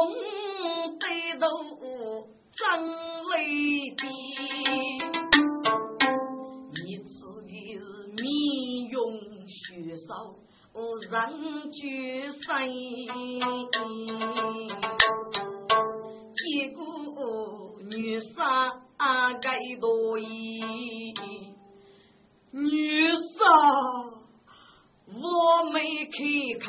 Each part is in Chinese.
红得到真为的，你自己是面容血手，无人居身。结果女杀该多疑，女杀我没开口。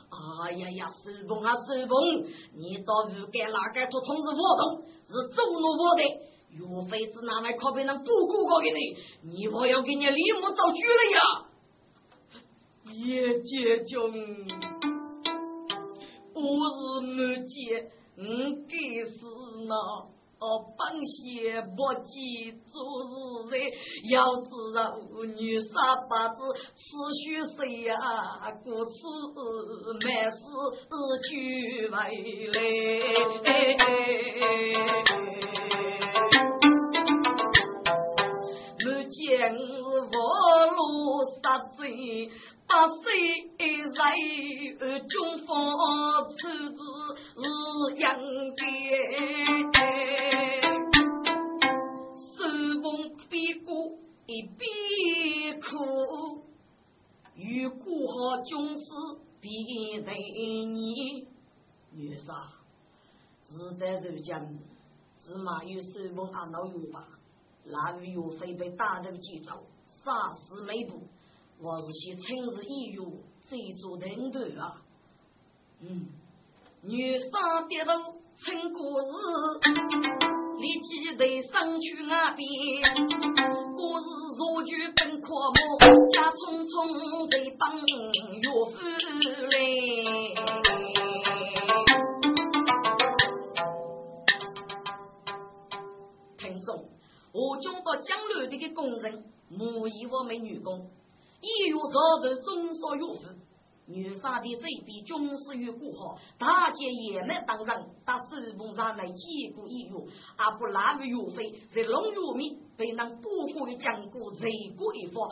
哎呀呀，收风啊收风！你到鱼干哪个做从事活动，是走路活的，岳飞子哪位可被人不顾过给你？你我要给你立马造句了呀！叶姐兄，我是没见，你该死呢。哦，本邪不记做事人，要知道女杀八字此须谁呀？故此万事俱为来。我见我路杀贼，八岁在军方，处子是养的。一边哭，与过好军事比对你，女杀，时代如今，只嘛有手捧阿老有吧？那位岳飞被打头击走，杀死没步，我是些亲自一阅，这座人头啊！嗯，女杀跌倒成过日。立即得上去那边，我是若举本阔目，家匆匆在帮岳父来。听众，我军到江南的个工人，母以我美女工，一月早日中少岳父。女杀的这笔军事与过好，大姐也没当人，到手捧上来结果一月，阿不那个岳飞在龙月面被那多国的将国贼过一方，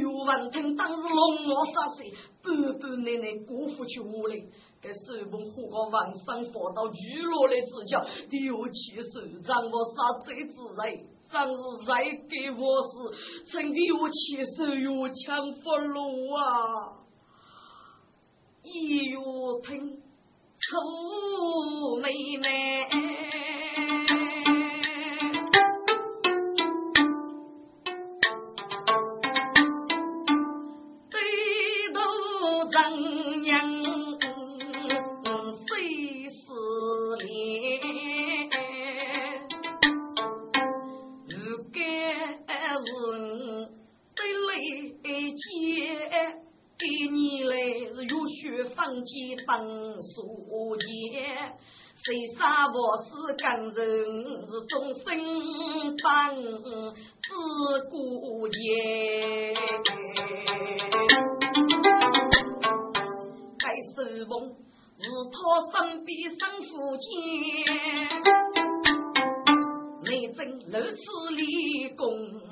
有闻听当时龙王杀谁，半半奶奶辜负起我嘞，给手捧火光往上放到娱乐来指教，丢弃手掌我杀贼之人，真是再给我是，真给我起手又抢俘虏啊！一月听楚妹妹，血放进本书页，谁杀我是干人是终身帮自古也。该是梦是他身边生父亲，内政如此立功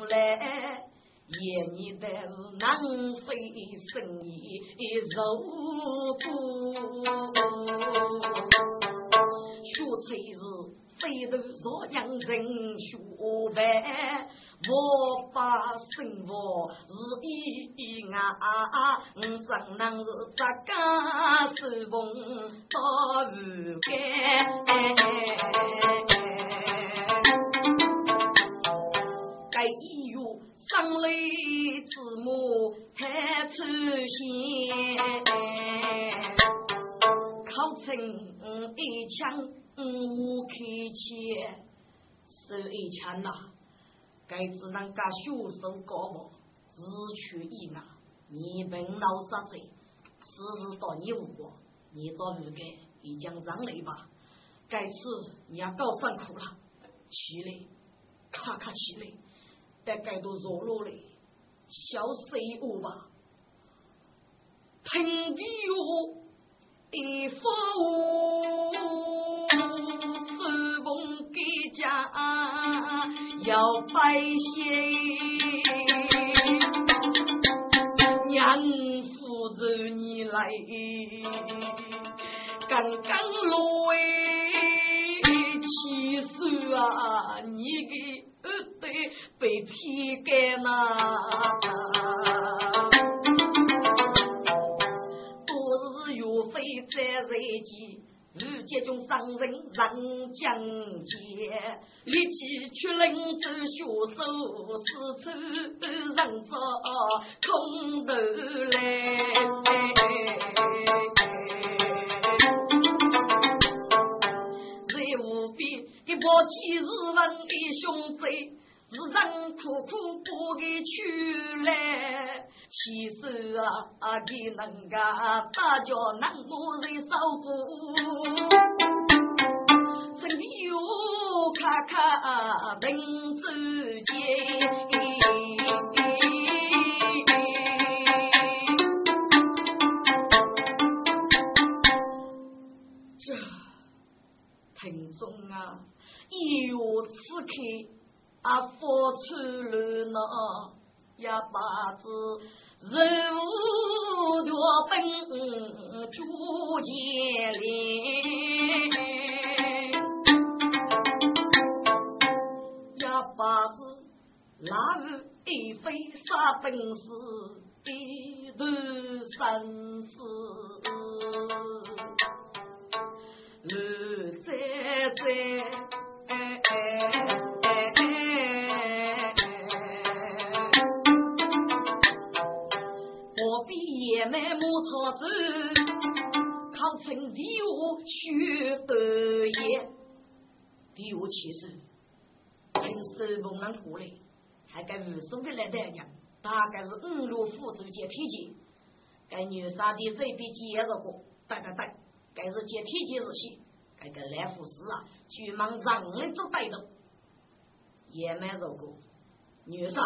来。夜你的是难飞生意肉骨，学才是非头若养人学白。我把生活是一啊，怎能是这个是逢到不该？生来之母还出现，考成一枪五开钱，是一枪呐。该只能噶学手高毛，日趋异啊！你本老杀贼，此日到你无过，你到如该已将让来吧。该次你要高辛苦了，起来，咔咔起来，在街头走路嘞小碎屋吧。平地一呼一呼四公的家要拜谢。娘扶着你来刚刚落为乞食啊你给儿子被劈干呐，多日岳飞在人间。日节中伤人人将劫，立即去领走血手，四处人着空头来。边的宝气日问的兄弟，是人苦苦不给出来。其实啊，给人家大家能不人受苦，身体又卡卡能啊，发出了那。呀，把子人物多本朱建林，呀，把子哪日一飞杀本事，一头生死，路在在。草子考成第五学得业，第五其实听手工人过来，还该无数的来代讲，大概是五路辅助接体检，该女杀的这笔接着过，对对对，该是接体检日期，该个来护士啊，去忙让人做带动，也没做过，女杀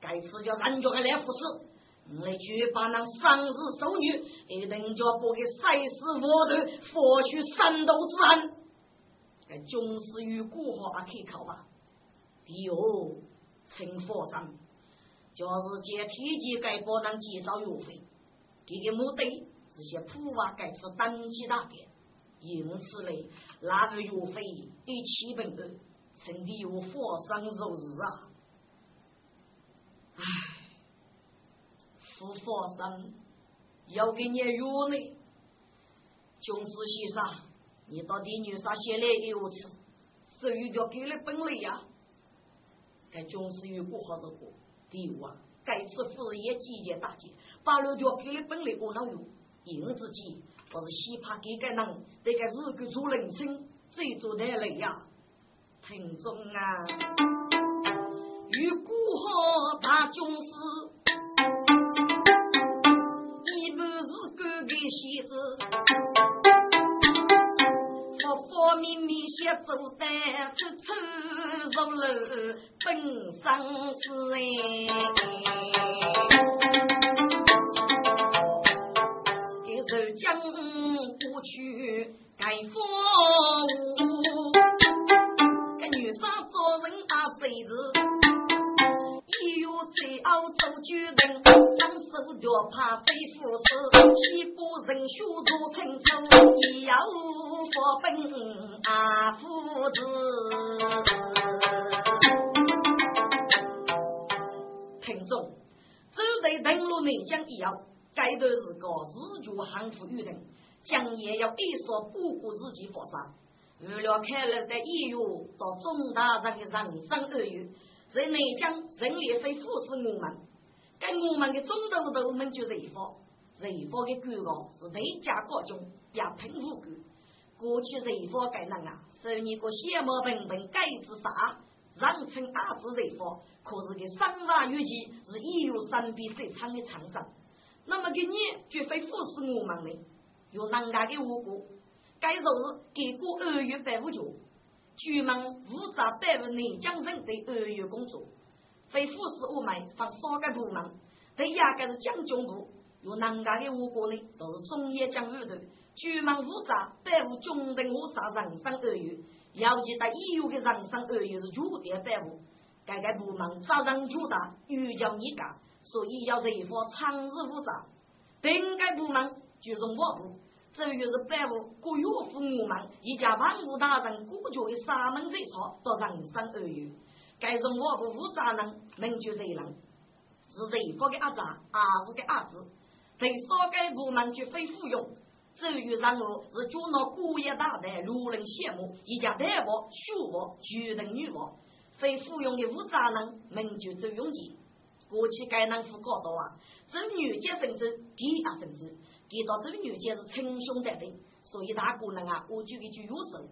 该次叫人家的来护士。我来去把那丧事收女，一等就要拨给赛事窝头，佛去三斗之恩。该军事与国好啊，可以考吧？第二，陈佛上，就是借体积该不能减少药费，这个目的是些普瓦该次登记大典，因此嘞，那个药费一起本的，趁地有佛上入日啊，唉。是佛生要给你药呢，军师先生，你到底有啥写来一次？手语叫给了本来呀？该军师有过好的过，第五啊，该次事业季节大捷，把路条给了本来我能用，因自己我是喜怕给个人，这个日个做人生最做的累呀，听众啊，与过好大军师。戏子，方方面面写走单，处处入楼本生死哎。给受将过去盖房屋，给女生做人啊贼子，一月在澳洲举人，双手脚怕飞虎死，西部人血如青州，也要佛本阿夫子。听众，走在登陆内江以后，该段是个日久行富与人，将也要一说不顾自己发杀。为了开了的医院到中大人的人生二月，在内江人力会服侍我们，跟我们的中头头们就人发，人发的官告是内家高中也喷无辜。过去人发该人啊，受你个邪魔本本该自杀，让称阿子人发，可是个三万余计是医院三比最长的厂商，那么给你绝非服侍我们的，有人家的无辜。该说是给过二月百五角，居民负责百分内江人的二月工作，非副使我们放三个部门，对压根是将军部，有南家的五个呢，就是中野江五头，居民负责百五军的我杀人生二月，要记得医院的人生二月是九点百五，该个部门责任巨大，又叫你干，所以要人发长日负责，本该部门就是我部。这月是百五，各岳父我们一家万物大人，孤绝的三门贼草到人生二月，该是我不负责任，名就谁人？是谁发的阿子，阿子的阿子，对少该部门绝非服用。这月任务是捉拿孤业大胆、路人羡慕，一家大伯、叔伯、巨人女伯，非服用的负责人，名就周永吉。过去该能副高多啊，周女杰甚至第二甚至。给到这女家是称兄道弟，所以大姑娘啊，我就一句有手，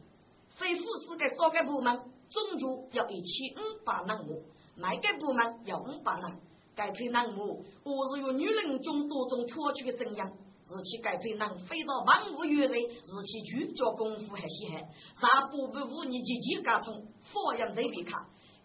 非富士的少个部门，总就要一千五百人母，每个部门要五百人，该配人母，我是用女人中多种挑取的怎样，是其该配人飞到万物原来，是其主教功夫还稀罕，啥部不服你积极加重，发扬对比卡，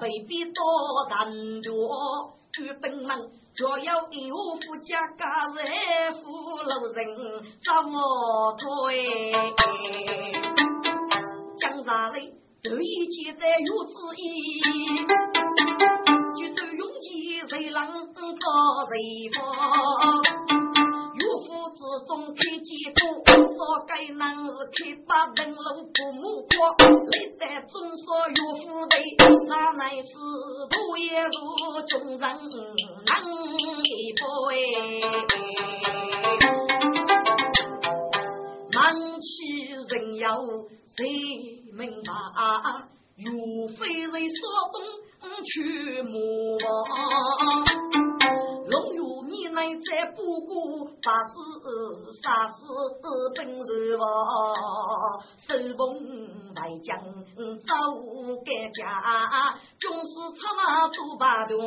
未必多难着，举本门若有一户富家家人富路人怎么退？江山里对记在有旨意，举手勇气谁能做谁方？之中开几个，少该男是开把灯笼不目光，历代中说岳父的，那乃是土也如众人难一杯。忙起人要谁？明白？岳非人说东去莫龙月。你乃在不顾法子杀死本人王，手捧大将走改家，军师出马做八段。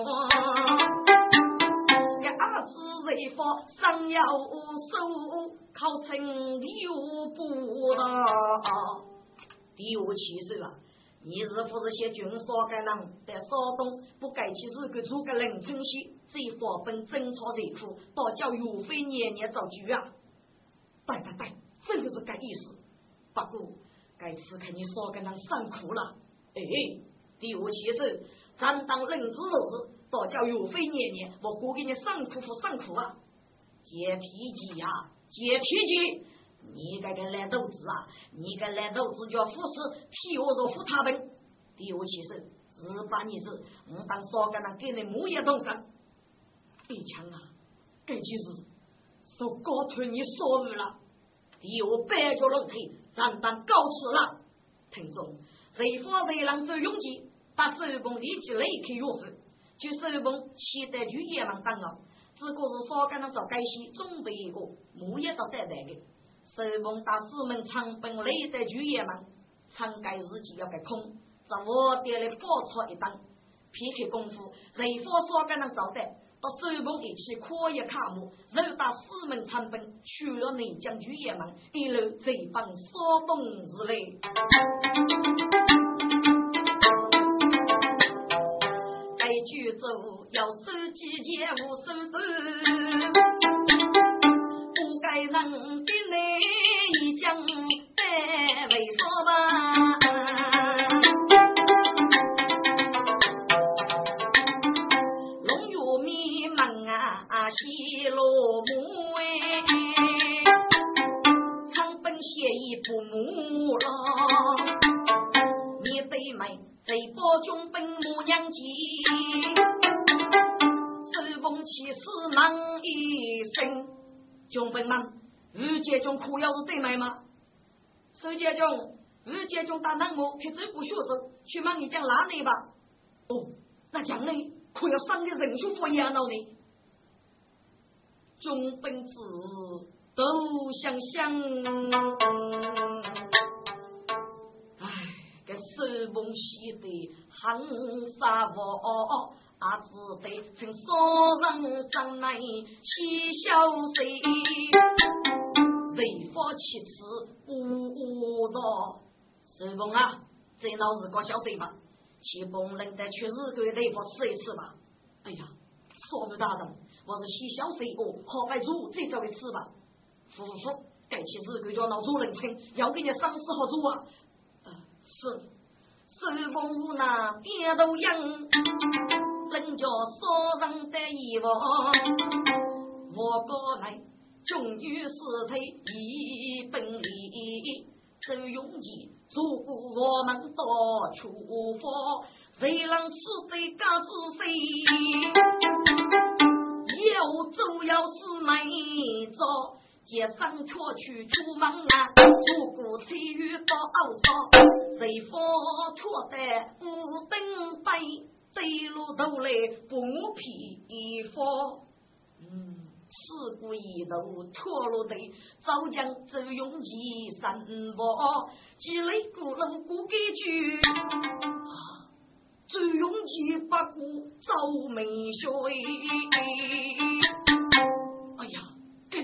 伢子为佛上要手，考成六不到，第五七岁了。你是不是些军少该人，在山东不该去日个做个人称西，这方本争吵热苦，倒叫岳飞年年遭拒啊！对对对，真的是该意思。不过该次看你少该人上苦了。哎，第五七是咱当人之肉子，倒叫岳飞年年我过给你上苦不辛苦啊！接脾气呀，接脾气。你该个烂豆子啊！你个烂豆子叫富士，替我做富他本。第五其实是把你子，我当少干了给你木叶动身。一枪啊！这就是受高推你所误了。第五百脚龙腿，咱当告辞了。听众，谁发谁让走勇气，把手工立即来开岳父，就手工现在就野蛮当了。只不过是少干了找改西准备一个木叶到带来的。手捧大师们长奔来的主爷们，长盖日记要给空，在我店里包出一档，片刻功夫，谁方说个能招待？到手捧一起跨越卡木，肉打四门长奔，去了内江主爷们，一路贼帮骚动日来。该举走要收集业务手段，不该能的内江在为什么？西罗母哎，长本协议不母了，你得买贼包中本母娘鸡，手捧起司忙一声，中本们，御姐中苦要是得买吗？手姐中，御姐中打南我去走步学手，去忙你讲哪里吧？哦，那将来可要上个人数不一样了呢。中本子都想想，哎，这手捧写的很沙窝，阿只得趁少人张来起小声，谁发其词不道？手捧啊，这老日过小水吧，去帮人的去日干地方吃一吃吧。哎呀，说不大人。我是先小水果，好白煮，再找个吃吧。夫妇，该起日干叫老主人称，要给你赏识好煮啊。是，手风无那点头应，人家所人的遗忘。我过来，终于是他一本领，周永吉做过我们到处方，谁让吃得嘎子谁？要走要是没走，接上车去出门啊！如果参与到二少，谁方错的五等杯，对路头来不批发。嗯，事故一路脱落的，早将周永吉三宝，积累古路古根据。周永吉不顾赵美雪，哎呀，这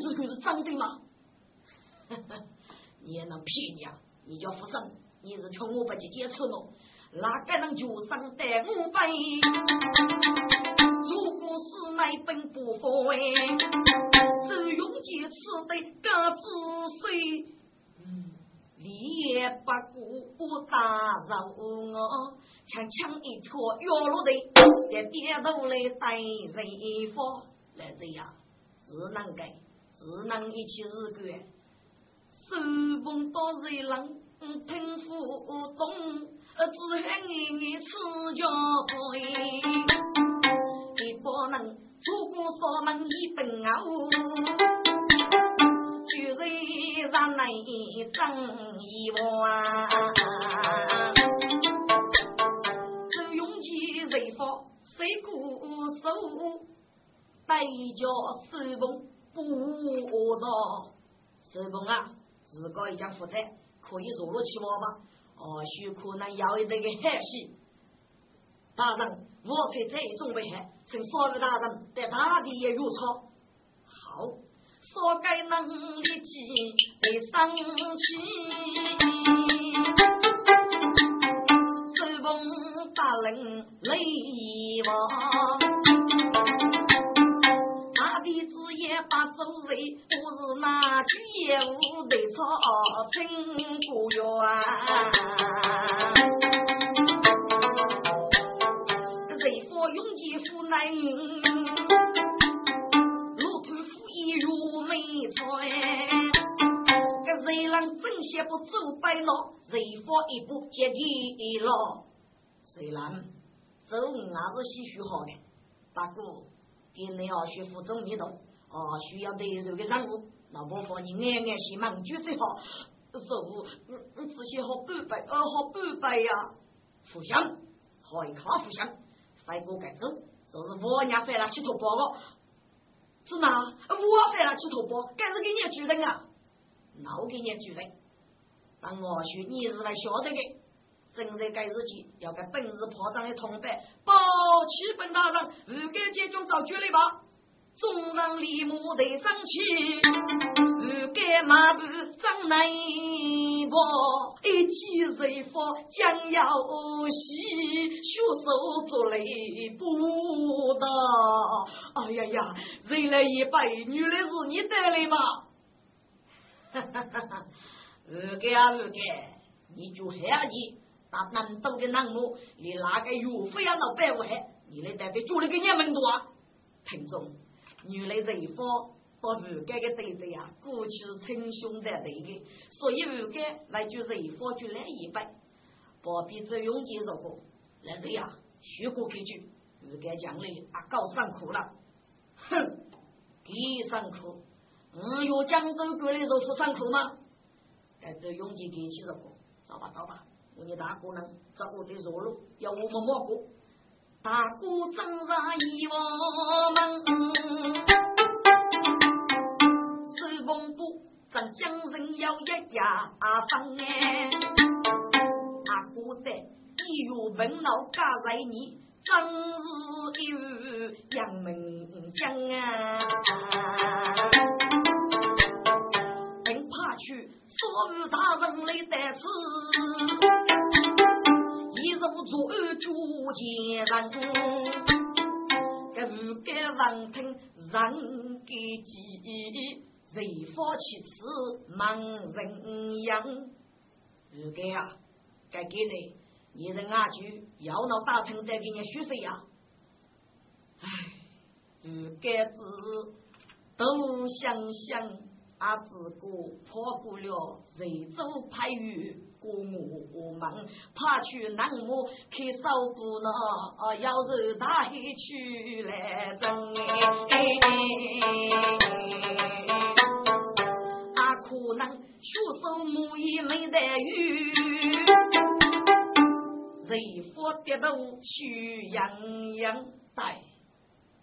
是可是真的吗？你也能骗你啊？你叫福生，你是穷我不去坚持吗？哪个能就上得五百？如果是买本不放哎，周永吉吃的嘎子水，你也不顾打扰我。强强一拖药落的，在点头来带人一发，来这样是能给，只能一起日干，手捧到热浪，听不懂，只喊你你吃脚腿，你不能出过锁门一本啊，就是让来争一碗。谁鼓手带叫手捧不到手捧啊，自个一将负责可以入落去玩吧？或许可能要一那个海戏。大人，我才这一种危害，请所有大人在大地也入草。好，所该能力起得生气，手捧大人累。望，他的子也把走人，不是那句业务得操成不远。人佛永吉夫难人，路途富裕如美船。个人让正邪不走白了，人佛一步接地了，虽然。走还是唏嘘好的，大哥，给你要学负重移动，哦，需要得肉的任务，老婆婆你安安心忙就最好。走，嗯嗯，这些好半百，呃，好半百呀。互相，好一卡互相，飞过该走，就是我娘翻了去头包了。是哪？我翻了去头包，该是给你主人啊。那我给你举例，但我说你是来晓得的，正在该日期要给本日破张的同伴报启本大人，如该接中找决了吧。众人立马得生气，如该马步张内波，一起人佛将要洗，血手做雷不到。哎呀呀，人来一百，女来是你带来吧？哈哈哈哈如该啊如该，你就害你，那南东的南木，你哪个岳父要闹百万，你来带给做了个娘们多，听众。原来人方到吴家的对子呀，过去称兄道弟的，所以吴家来就人方就来一拜，不必再用介绍过。来这呀，学过几句，吴家将来啊搞上课了，哼，给上课，嗯，有江州过来说是上课吗？该这用介给起着过，走吧走吧，我你大哥呢，找我的弱路，要我们莫过。大哥正在一房门，手风布正将人要一牙缝哎，大哥在一月本老家在你，真是一语杨门将啊，并怕去所有大人来得此。做主见人，这无该闻听人给记，谁发其词忙人样？无该啊，该给你，你人阿句要闹大厅再给你学谁呀？唉，无该子都想想。阿子哥破过了随州派与我们，怕去南木去守不那，要是大海去来争阿可能学手木也没得雨，人佛跌倒去洋洋带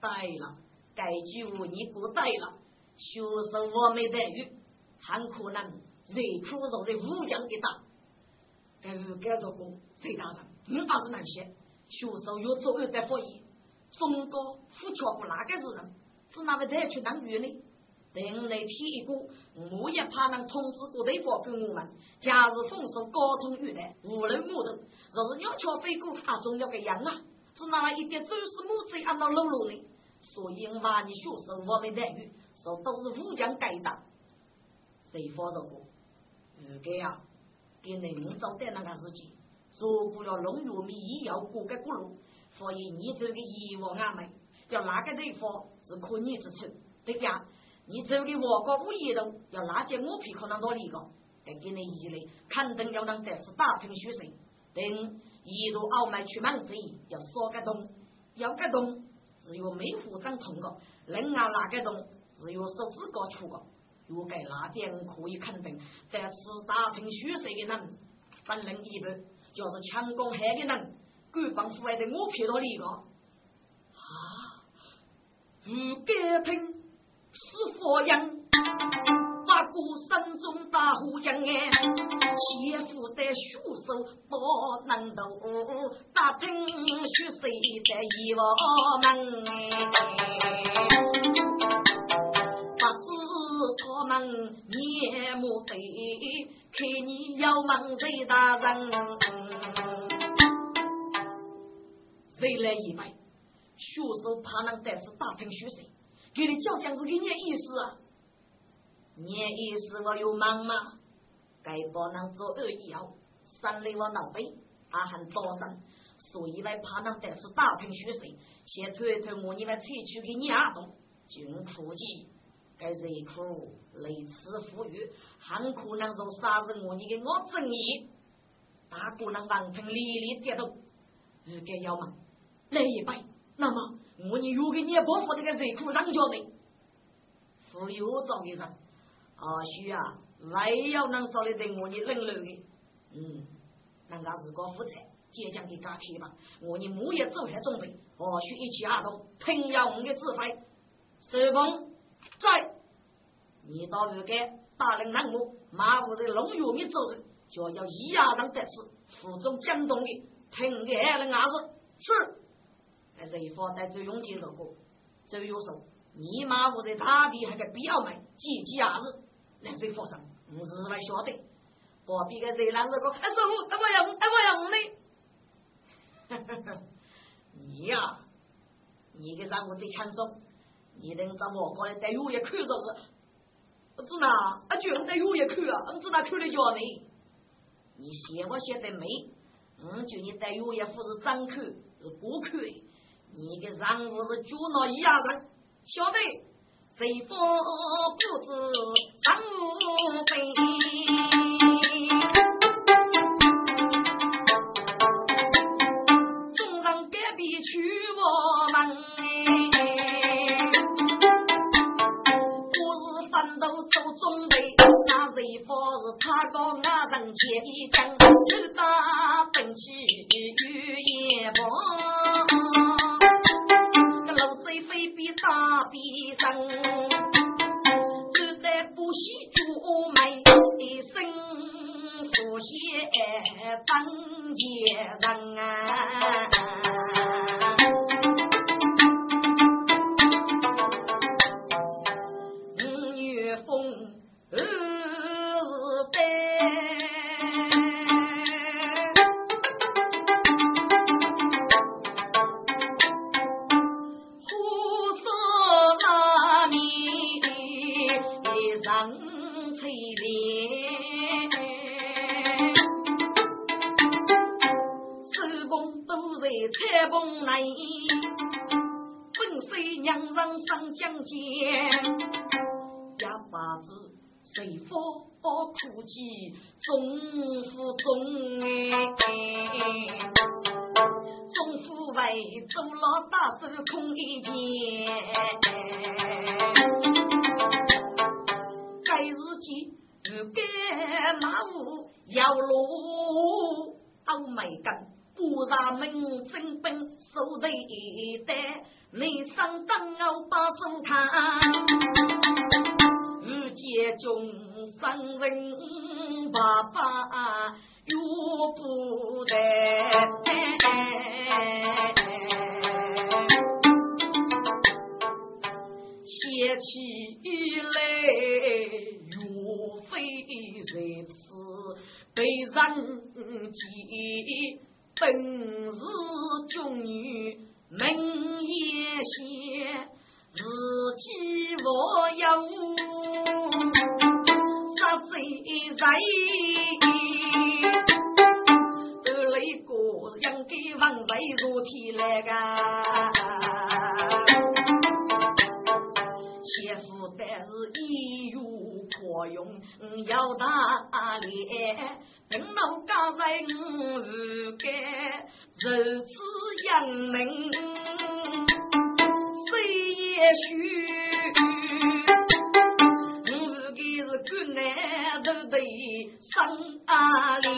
带了，该句话你不带了。学生我没待遇，很可能最苦肉的武将一打。但是该做工，谁大人？你倒是难写。学生有左右的发言，中国富强不那个是人，是哪个带去当员呢？等来提一个，我也怕能通知过对方给我们。假日丰收，高通雨来，无人木头，若是鸟雀飞过，啊，总要个样啊！是哪一点走私木子按到路路呢？所以我把你学生我没待遇。说都是武将该打，谁发着过？如该呀，给能找的那个事情，做过了农药米医药过个过路，所以你这个阎王阿妹，要哪个地方是可逆之处？对呀，你这个我国五一路要哪件我皮可能多离个？该给你一类，肯定要能得是打拼学生，等一路傲慢去满飞，要少个洞，要个洞，只有没护长通个，另外哪个洞？只有手指高出个，又该那点可以肯定，在此打听虚实的人，本人一般，就是强攻害的人，官方府外的我骗到你个，啊，不该听是佛样，八股山中大虎将哎，切腹在血手不能斗，打听虚实在一窝门。面目对，看你要问谁大人？谁来一拜？学手怕能带次打听学生，给你教讲是给你意思啊？你意思我有忙吗？该不能做二要，三来我脑背，还很早生，所以来怕能带次打听学生，先推推我你们采取给你阿东，军苦计。该热苦累次富裕，很可能从杀人我你给我正义，大姑娘王听历历跌倒，如该要么来一拜，那么我你又给你报复这个热苦让家的，富裕找给上，啊需啊，还要能找得等我你冷冷的，嗯，人家是个负责，坚强的扎铁吧，我你木也做下准备，或许一起行动，听要我们的指挥，收工。在，你到如该大人让我马虎在龙月面走，就要一牙上得知府中江东的听给二人儿子是，还是一方带着勇气走。过，周有手，你马虎在大地还个必要买几几儿子，两岁发生，我日外晓得，隔壁个热浪子讲，哎师傅，哎我要哎我要你，你呀，你个让我最轻松，你能在我过来带我也看着是。子哪啊，就在有一口啊，你子哪口的叫没？你写不写的没？我叫你带有一副是张口是过口，你个人物是猪脑一样人，晓得？谁方不知人物悲？中上隔壁去我门。他高那人前一将，手打兵器与眼光，路贼非比大比生，就在不惜出卖一身福血当奸人啊！上江间，哑巴子随风哭泣，总府中哎，总府外走了大手空一件，该日记不该马虎要路欧美根，不让门真本手头带。你上当我把手看，遇见众生人爸爸又不得，写起来岳飞在此被人记，本是忠女。门也写自己我有杀贼人，得了一个养给王贼如天来个，媳妇但是一有可用，要打脸，等到家在我日干。如此养命，谁也许我自己是个男的得生阿莲。